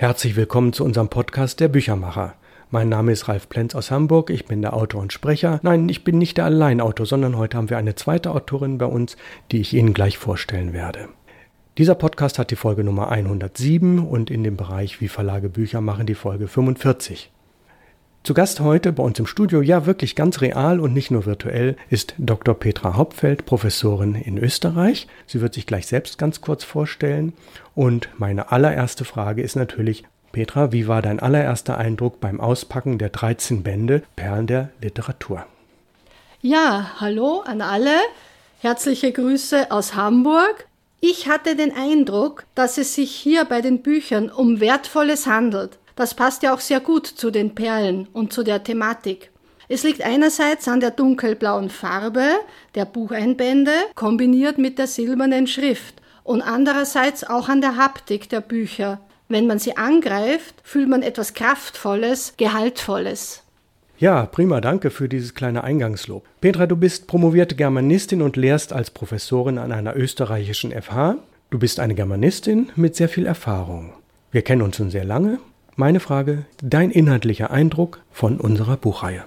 Herzlich willkommen zu unserem Podcast Der Büchermacher. Mein Name ist Ralf Plenz aus Hamburg, ich bin der Autor und Sprecher. Nein, ich bin nicht der Alleinautor, sondern heute haben wir eine zweite Autorin bei uns, die ich Ihnen gleich vorstellen werde. Dieser Podcast hat die Folge Nummer 107 und in dem Bereich Wie Verlage Bücher machen die Folge 45. Zu Gast heute bei uns im Studio, ja wirklich ganz real und nicht nur virtuell, ist Dr. Petra Hauptfeld, Professorin in Österreich. Sie wird sich gleich selbst ganz kurz vorstellen. Und meine allererste Frage ist natürlich, Petra, wie war dein allererster Eindruck beim Auspacken der 13 Bände Perlen der Literatur? Ja, hallo an alle. Herzliche Grüße aus Hamburg. Ich hatte den Eindruck, dass es sich hier bei den Büchern um Wertvolles handelt. Das passt ja auch sehr gut zu den Perlen und zu der Thematik. Es liegt einerseits an der dunkelblauen Farbe der Bucheinbände kombiniert mit der silbernen Schrift und andererseits auch an der Haptik der Bücher. Wenn man sie angreift, fühlt man etwas Kraftvolles, Gehaltvolles. Ja, prima, danke für dieses kleine Eingangslob. Petra, du bist promovierte Germanistin und lehrst als Professorin an einer österreichischen FH. Du bist eine Germanistin mit sehr viel Erfahrung. Wir kennen uns schon sehr lange meine Frage, dein inhaltlicher Eindruck von unserer Buchreihe.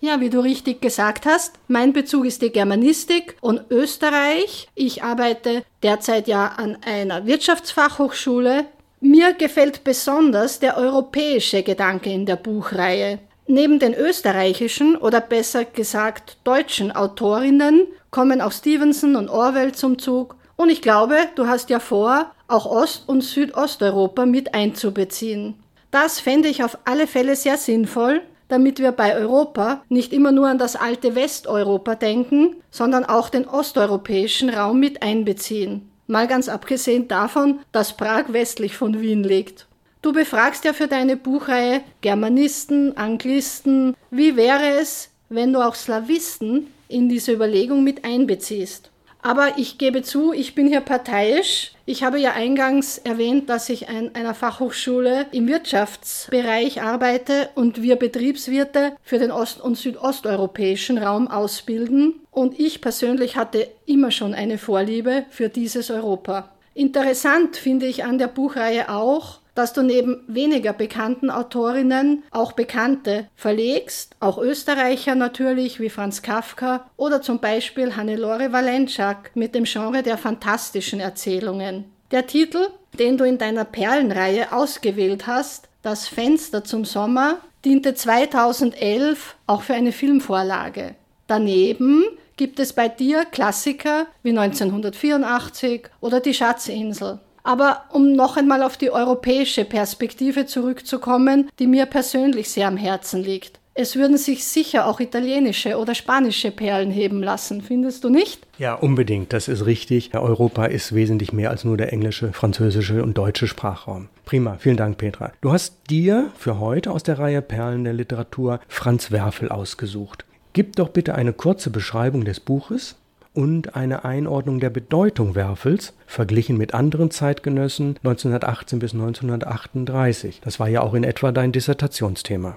Ja, wie du richtig gesagt hast, mein Bezug ist die Germanistik und Österreich. Ich arbeite derzeit ja an einer Wirtschaftsfachhochschule. Mir gefällt besonders der europäische Gedanke in der Buchreihe. Neben den österreichischen oder besser gesagt deutschen Autorinnen kommen auch Stevenson und Orwell zum Zug. Und ich glaube, du hast ja vor, auch Ost- und Südosteuropa mit einzubeziehen. Das fände ich auf alle Fälle sehr sinnvoll, damit wir bei Europa nicht immer nur an das alte Westeuropa denken, sondern auch den osteuropäischen Raum mit einbeziehen. Mal ganz abgesehen davon, dass Prag westlich von Wien liegt. Du befragst ja für deine Buchreihe Germanisten, Anglisten. Wie wäre es, wenn du auch Slawisten in diese Überlegung mit einbeziehst? Aber ich gebe zu, ich bin hier parteiisch. Ich habe ja eingangs erwähnt, dass ich an einer Fachhochschule im Wirtschaftsbereich arbeite und wir Betriebswirte für den ost- und südosteuropäischen Raum ausbilden. Und ich persönlich hatte immer schon eine Vorliebe für dieses Europa. Interessant finde ich an der Buchreihe auch, dass du neben weniger bekannten Autorinnen auch Bekannte verlegst, auch Österreicher natürlich wie Franz Kafka oder zum Beispiel Hannelore Valenczak mit dem Genre der fantastischen Erzählungen. Der Titel, den du in deiner Perlenreihe ausgewählt hast, Das Fenster zum Sommer, diente 2011 auch für eine Filmvorlage. Daneben gibt es bei dir Klassiker wie 1984 oder Die Schatzinsel. Aber um noch einmal auf die europäische Perspektive zurückzukommen, die mir persönlich sehr am Herzen liegt. Es würden sich sicher auch italienische oder spanische Perlen heben lassen, findest du nicht? Ja, unbedingt, das ist richtig. Europa ist wesentlich mehr als nur der englische, französische und deutsche Sprachraum. Prima, vielen Dank, Petra. Du hast dir für heute aus der Reihe Perlen der Literatur Franz Werfel ausgesucht. Gib doch bitte eine kurze Beschreibung des Buches und eine Einordnung der Bedeutung Werfels verglichen mit anderen Zeitgenössen 1918 bis 1938. Das war ja auch in etwa dein Dissertationsthema.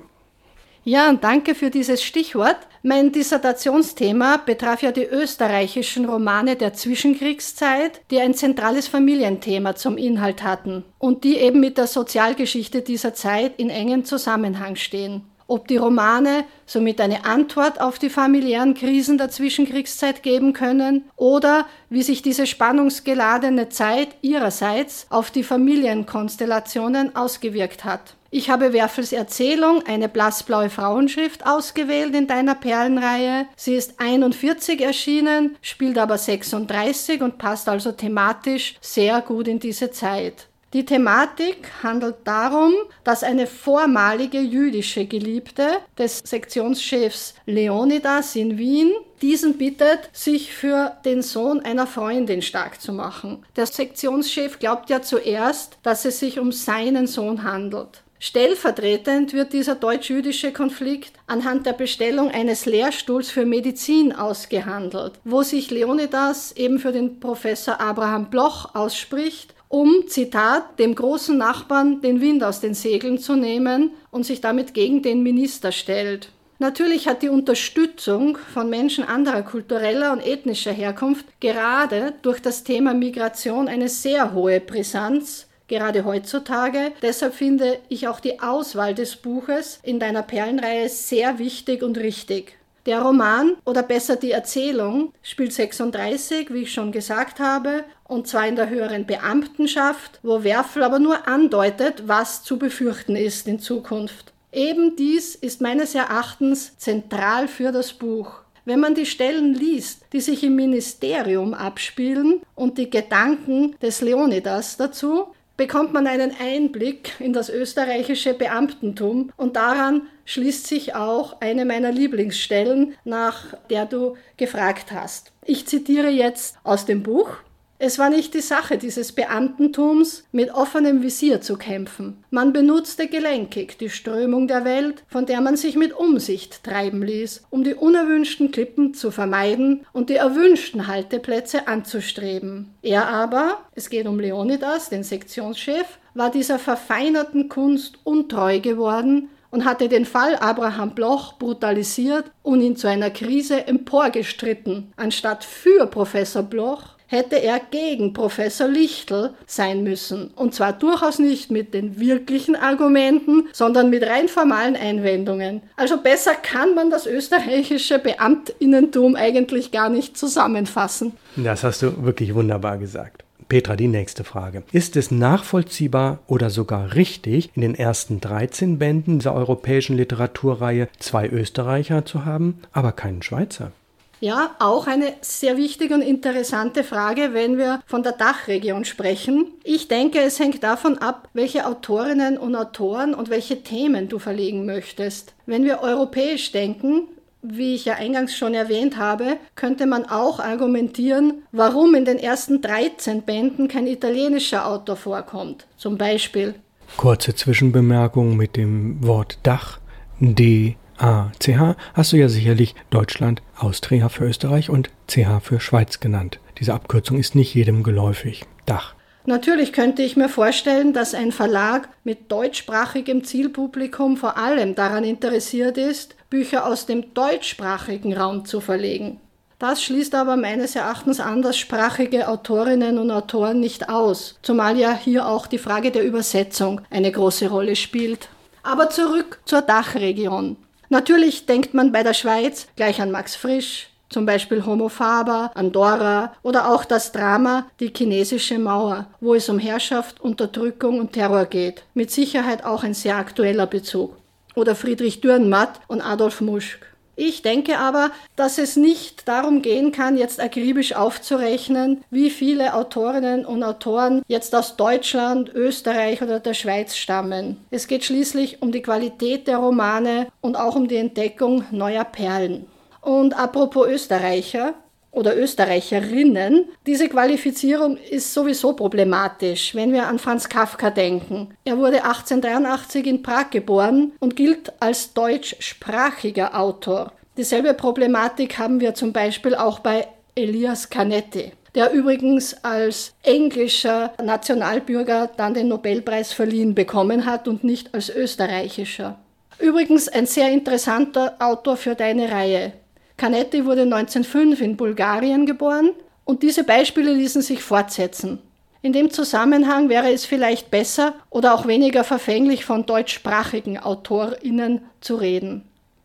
Ja, und danke für dieses Stichwort. Mein Dissertationsthema betraf ja die österreichischen Romane der Zwischenkriegszeit, die ein zentrales Familienthema zum Inhalt hatten und die eben mit der Sozialgeschichte dieser Zeit in engem Zusammenhang stehen ob die Romane somit eine Antwort auf die familiären Krisen der Zwischenkriegszeit geben können oder wie sich diese spannungsgeladene Zeit ihrerseits auf die Familienkonstellationen ausgewirkt hat. Ich habe Werfels Erzählung, eine blassblaue Frauenschrift, ausgewählt in deiner Perlenreihe. Sie ist 41 erschienen, spielt aber 36 und passt also thematisch sehr gut in diese Zeit. Die Thematik handelt darum, dass eine vormalige jüdische Geliebte des Sektionschefs Leonidas in Wien diesen bittet, sich für den Sohn einer Freundin stark zu machen. Der Sektionschef glaubt ja zuerst, dass es sich um seinen Sohn handelt. Stellvertretend wird dieser deutsch-jüdische Konflikt anhand der Bestellung eines Lehrstuhls für Medizin ausgehandelt, wo sich Leonidas eben für den Professor Abraham Bloch ausspricht um, Zitat, dem großen Nachbarn den Wind aus den Segeln zu nehmen und sich damit gegen den Minister stellt. Natürlich hat die Unterstützung von Menschen anderer kultureller und ethnischer Herkunft gerade durch das Thema Migration eine sehr hohe Brisanz, gerade heutzutage. Deshalb finde ich auch die Auswahl des Buches in deiner Perlenreihe sehr wichtig und richtig. Der Roman oder besser die Erzählung spielt 36, wie ich schon gesagt habe, und zwar in der höheren Beamtenschaft, wo Werfel aber nur andeutet, was zu befürchten ist in Zukunft. Eben dies ist meines Erachtens zentral für das Buch. Wenn man die Stellen liest, die sich im Ministerium abspielen und die Gedanken des Leonidas dazu, bekommt man einen Einblick in das österreichische Beamtentum und daran schließt sich auch eine meiner Lieblingsstellen, nach der du gefragt hast. Ich zitiere jetzt aus dem Buch es war nicht die Sache dieses Beamtentums, mit offenem Visier zu kämpfen. Man benutzte gelenkig die Strömung der Welt, von der man sich mit Umsicht treiben ließ, um die unerwünschten Klippen zu vermeiden und die erwünschten Halteplätze anzustreben. Er aber, es geht um Leonidas, den Sektionschef, war dieser verfeinerten Kunst untreu geworden und hatte den Fall Abraham Bloch brutalisiert und ihn zu einer Krise emporgestritten, anstatt für Professor Bloch hätte er gegen Professor Lichtl sein müssen. Und zwar durchaus nicht mit den wirklichen Argumenten, sondern mit rein formalen Einwendungen. Also besser kann man das österreichische Beamtinnentum eigentlich gar nicht zusammenfassen. Das hast du wirklich wunderbar gesagt. Petra, die nächste Frage. Ist es nachvollziehbar oder sogar richtig, in den ersten 13 Bänden dieser europäischen Literaturreihe zwei Österreicher zu haben, aber keinen Schweizer? Ja, auch eine sehr wichtige und interessante Frage, wenn wir von der Dachregion sprechen. Ich denke, es hängt davon ab, welche Autorinnen und Autoren und welche Themen du verlegen möchtest. Wenn wir europäisch denken, wie ich ja eingangs schon erwähnt habe, könnte man auch argumentieren, warum in den ersten 13 Bänden kein italienischer Autor vorkommt. Zum Beispiel. Kurze Zwischenbemerkung mit dem Wort Dach. D ACH hast du ja sicherlich Deutschland, Austria für Österreich und CH für Schweiz genannt. Diese Abkürzung ist nicht jedem geläufig. Dach. Natürlich könnte ich mir vorstellen, dass ein Verlag mit deutschsprachigem Zielpublikum vor allem daran interessiert ist, Bücher aus dem deutschsprachigen Raum zu verlegen. Das schließt aber meines Erachtens anderssprachige Autorinnen und Autoren nicht aus, zumal ja hier auch die Frage der Übersetzung eine große Rolle spielt. Aber zurück zur Dachregion. Natürlich denkt man bei der Schweiz gleich an Max Frisch, zum Beispiel Homo Faber, Andorra oder auch das Drama Die chinesische Mauer, wo es um Herrschaft, Unterdrückung und Terror geht. Mit Sicherheit auch ein sehr aktueller Bezug. Oder Friedrich Dürrenmatt und Adolf Muschk. Ich denke aber, dass es nicht darum gehen kann, jetzt akribisch aufzurechnen, wie viele Autorinnen und Autoren jetzt aus Deutschland, Österreich oder der Schweiz stammen. Es geht schließlich um die Qualität der Romane und auch um die Entdeckung neuer Perlen. Und apropos Österreicher, oder Österreicherinnen. Diese Qualifizierung ist sowieso problematisch, wenn wir an Franz Kafka denken. Er wurde 1883 in Prag geboren und gilt als deutschsprachiger Autor. Dieselbe Problematik haben wir zum Beispiel auch bei Elias Canetti der übrigens als englischer Nationalbürger dann den Nobelpreis verliehen bekommen hat und nicht als österreichischer. Übrigens ein sehr interessanter Autor für deine Reihe. Canetti wurde 1905 in Bulgarien geboren und diese Beispiele ließen sich fortsetzen. In dem Zusammenhang wäre es vielleicht besser oder auch weniger verfänglich von deutschsprachigen AutorInnen zu reden.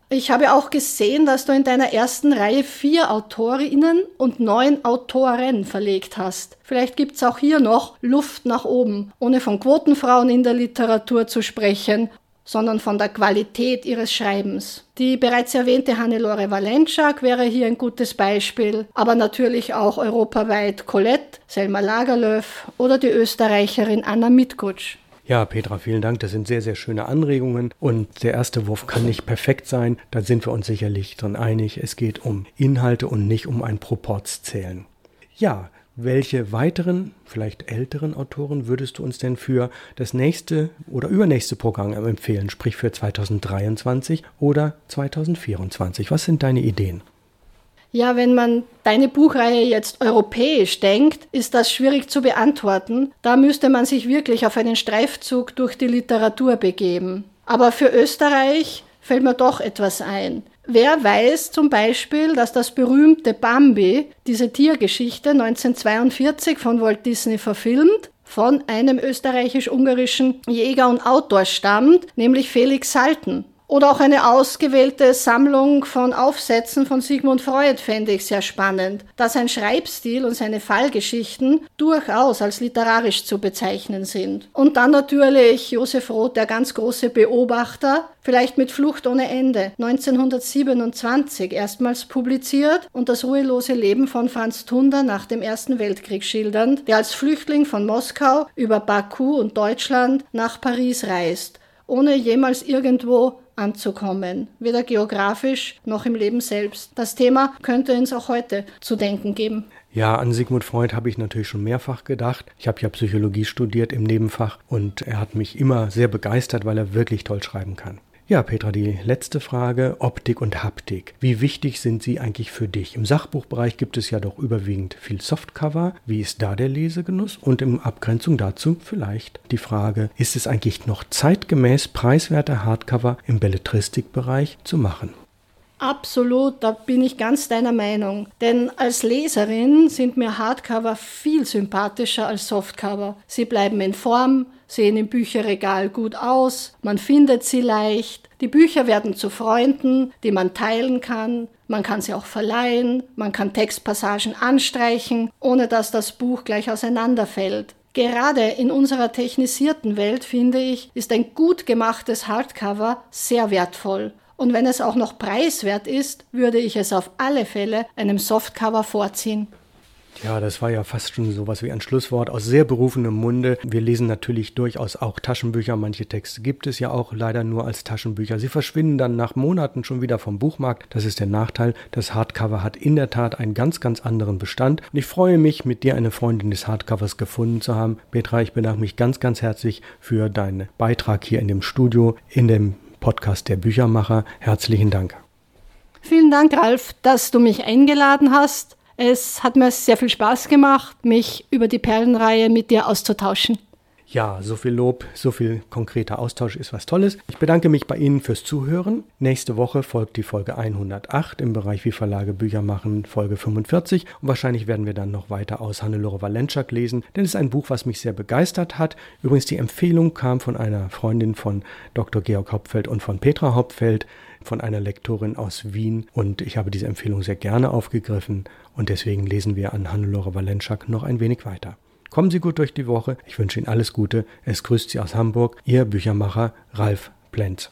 Ich habe auch gesehen, dass du in deiner ersten Reihe vier AutorInnen und neun Autoren verlegt hast. Vielleicht gibt es auch hier noch Luft nach oben, ohne von Quotenfrauen in der Literatur zu sprechen sondern von der Qualität ihres Schreibens. Die bereits erwähnte Hannelore Valenschak wäre hier ein gutes Beispiel, aber natürlich auch europaweit Colette, Selma Lagerlöf oder die Österreicherin Anna Mitkutsch. Ja, Petra, vielen Dank. Das sind sehr, sehr schöne Anregungen. Und der erste Wurf kann nicht perfekt sein. Da sind wir uns sicherlich drin einig. Es geht um Inhalte und nicht um ein Proportzählen. Ja, welche weiteren, vielleicht älteren Autoren würdest du uns denn für das nächste oder übernächste Programm empfehlen, sprich für 2023 oder 2024? Was sind deine Ideen? Ja, wenn man deine Buchreihe jetzt europäisch denkt, ist das schwierig zu beantworten. Da müsste man sich wirklich auf einen Streifzug durch die Literatur begeben. Aber für Österreich fällt mir doch etwas ein. Wer weiß zum Beispiel, dass das berühmte Bambi, diese Tiergeschichte 1942 von Walt Disney verfilmt, von einem österreichisch-ungarischen Jäger und Autor stammt, nämlich Felix Salten. Oder auch eine ausgewählte Sammlung von Aufsätzen von Sigmund Freud fände ich sehr spannend, da sein Schreibstil und seine Fallgeschichten durchaus als literarisch zu bezeichnen sind. Und dann natürlich Josef Roth, der ganz große Beobachter, vielleicht mit Flucht ohne Ende, 1927 erstmals publiziert und das ruhelose Leben von Franz Tunder nach dem Ersten Weltkrieg schildernd, der als Flüchtling von Moskau über Baku und Deutschland nach Paris reist ohne jemals irgendwo anzukommen, weder geografisch noch im Leben selbst. Das Thema könnte uns auch heute zu denken geben. Ja, an Sigmund Freud habe ich natürlich schon mehrfach gedacht. Ich habe ja Psychologie studiert im Nebenfach und er hat mich immer sehr begeistert, weil er wirklich toll schreiben kann. Ja, Petra, die letzte Frage, Optik und Haptik. Wie wichtig sind sie eigentlich für dich? Im Sachbuchbereich gibt es ja doch überwiegend viel Softcover. Wie ist da der Lesegenuss? Und in Abgrenzung dazu vielleicht die Frage, ist es eigentlich noch zeitgemäß, preiswerte Hardcover im Belletristikbereich zu machen? Absolut, da bin ich ganz deiner Meinung. Denn als Leserin sind mir Hardcover viel sympathischer als Softcover. Sie bleiben in Form, sehen im Bücherregal gut aus, man findet sie leicht, die Bücher werden zu Freunden, die man teilen kann, man kann sie auch verleihen, man kann Textpassagen anstreichen, ohne dass das Buch gleich auseinanderfällt. Gerade in unserer technisierten Welt, finde ich, ist ein gut gemachtes Hardcover sehr wertvoll. Und wenn es auch noch preiswert ist, würde ich es auf alle Fälle einem Softcover vorziehen. Ja, das war ja fast schon sowas wie ein Schlusswort aus sehr berufenem Munde. Wir lesen natürlich durchaus auch Taschenbücher. Manche Texte gibt es ja auch leider nur als Taschenbücher. Sie verschwinden dann nach Monaten schon wieder vom Buchmarkt. Das ist der Nachteil. Das Hardcover hat in der Tat einen ganz, ganz anderen Bestand. Und ich freue mich, mit dir eine Freundin des Hardcovers gefunden zu haben. Petra, ich bedanke mich ganz, ganz herzlich für deinen Beitrag hier in dem Studio, in dem Podcast der Büchermacher. Herzlichen Dank. Vielen Dank, Ralf, dass du mich eingeladen hast. Es hat mir sehr viel Spaß gemacht, mich über die Perlenreihe mit dir auszutauschen. Ja, so viel Lob, so viel konkreter Austausch ist was Tolles. Ich bedanke mich bei Ihnen fürs Zuhören. Nächste Woche folgt die Folge 108 im Bereich Wie Verlage Bücher machen, Folge 45. Und wahrscheinlich werden wir dann noch weiter aus Hannelore Walenczak lesen, denn es ist ein Buch, was mich sehr begeistert hat. Übrigens, die Empfehlung kam von einer Freundin von Dr. Georg Hauptfeld und von Petra Hauptfeld, von einer Lektorin aus Wien. Und ich habe diese Empfehlung sehr gerne aufgegriffen. Und deswegen lesen wir an Hannelore Walenczak noch ein wenig weiter. Kommen Sie gut durch die Woche. Ich wünsche Ihnen alles Gute. Es grüßt Sie aus Hamburg, Ihr Büchermacher Ralf Plenz.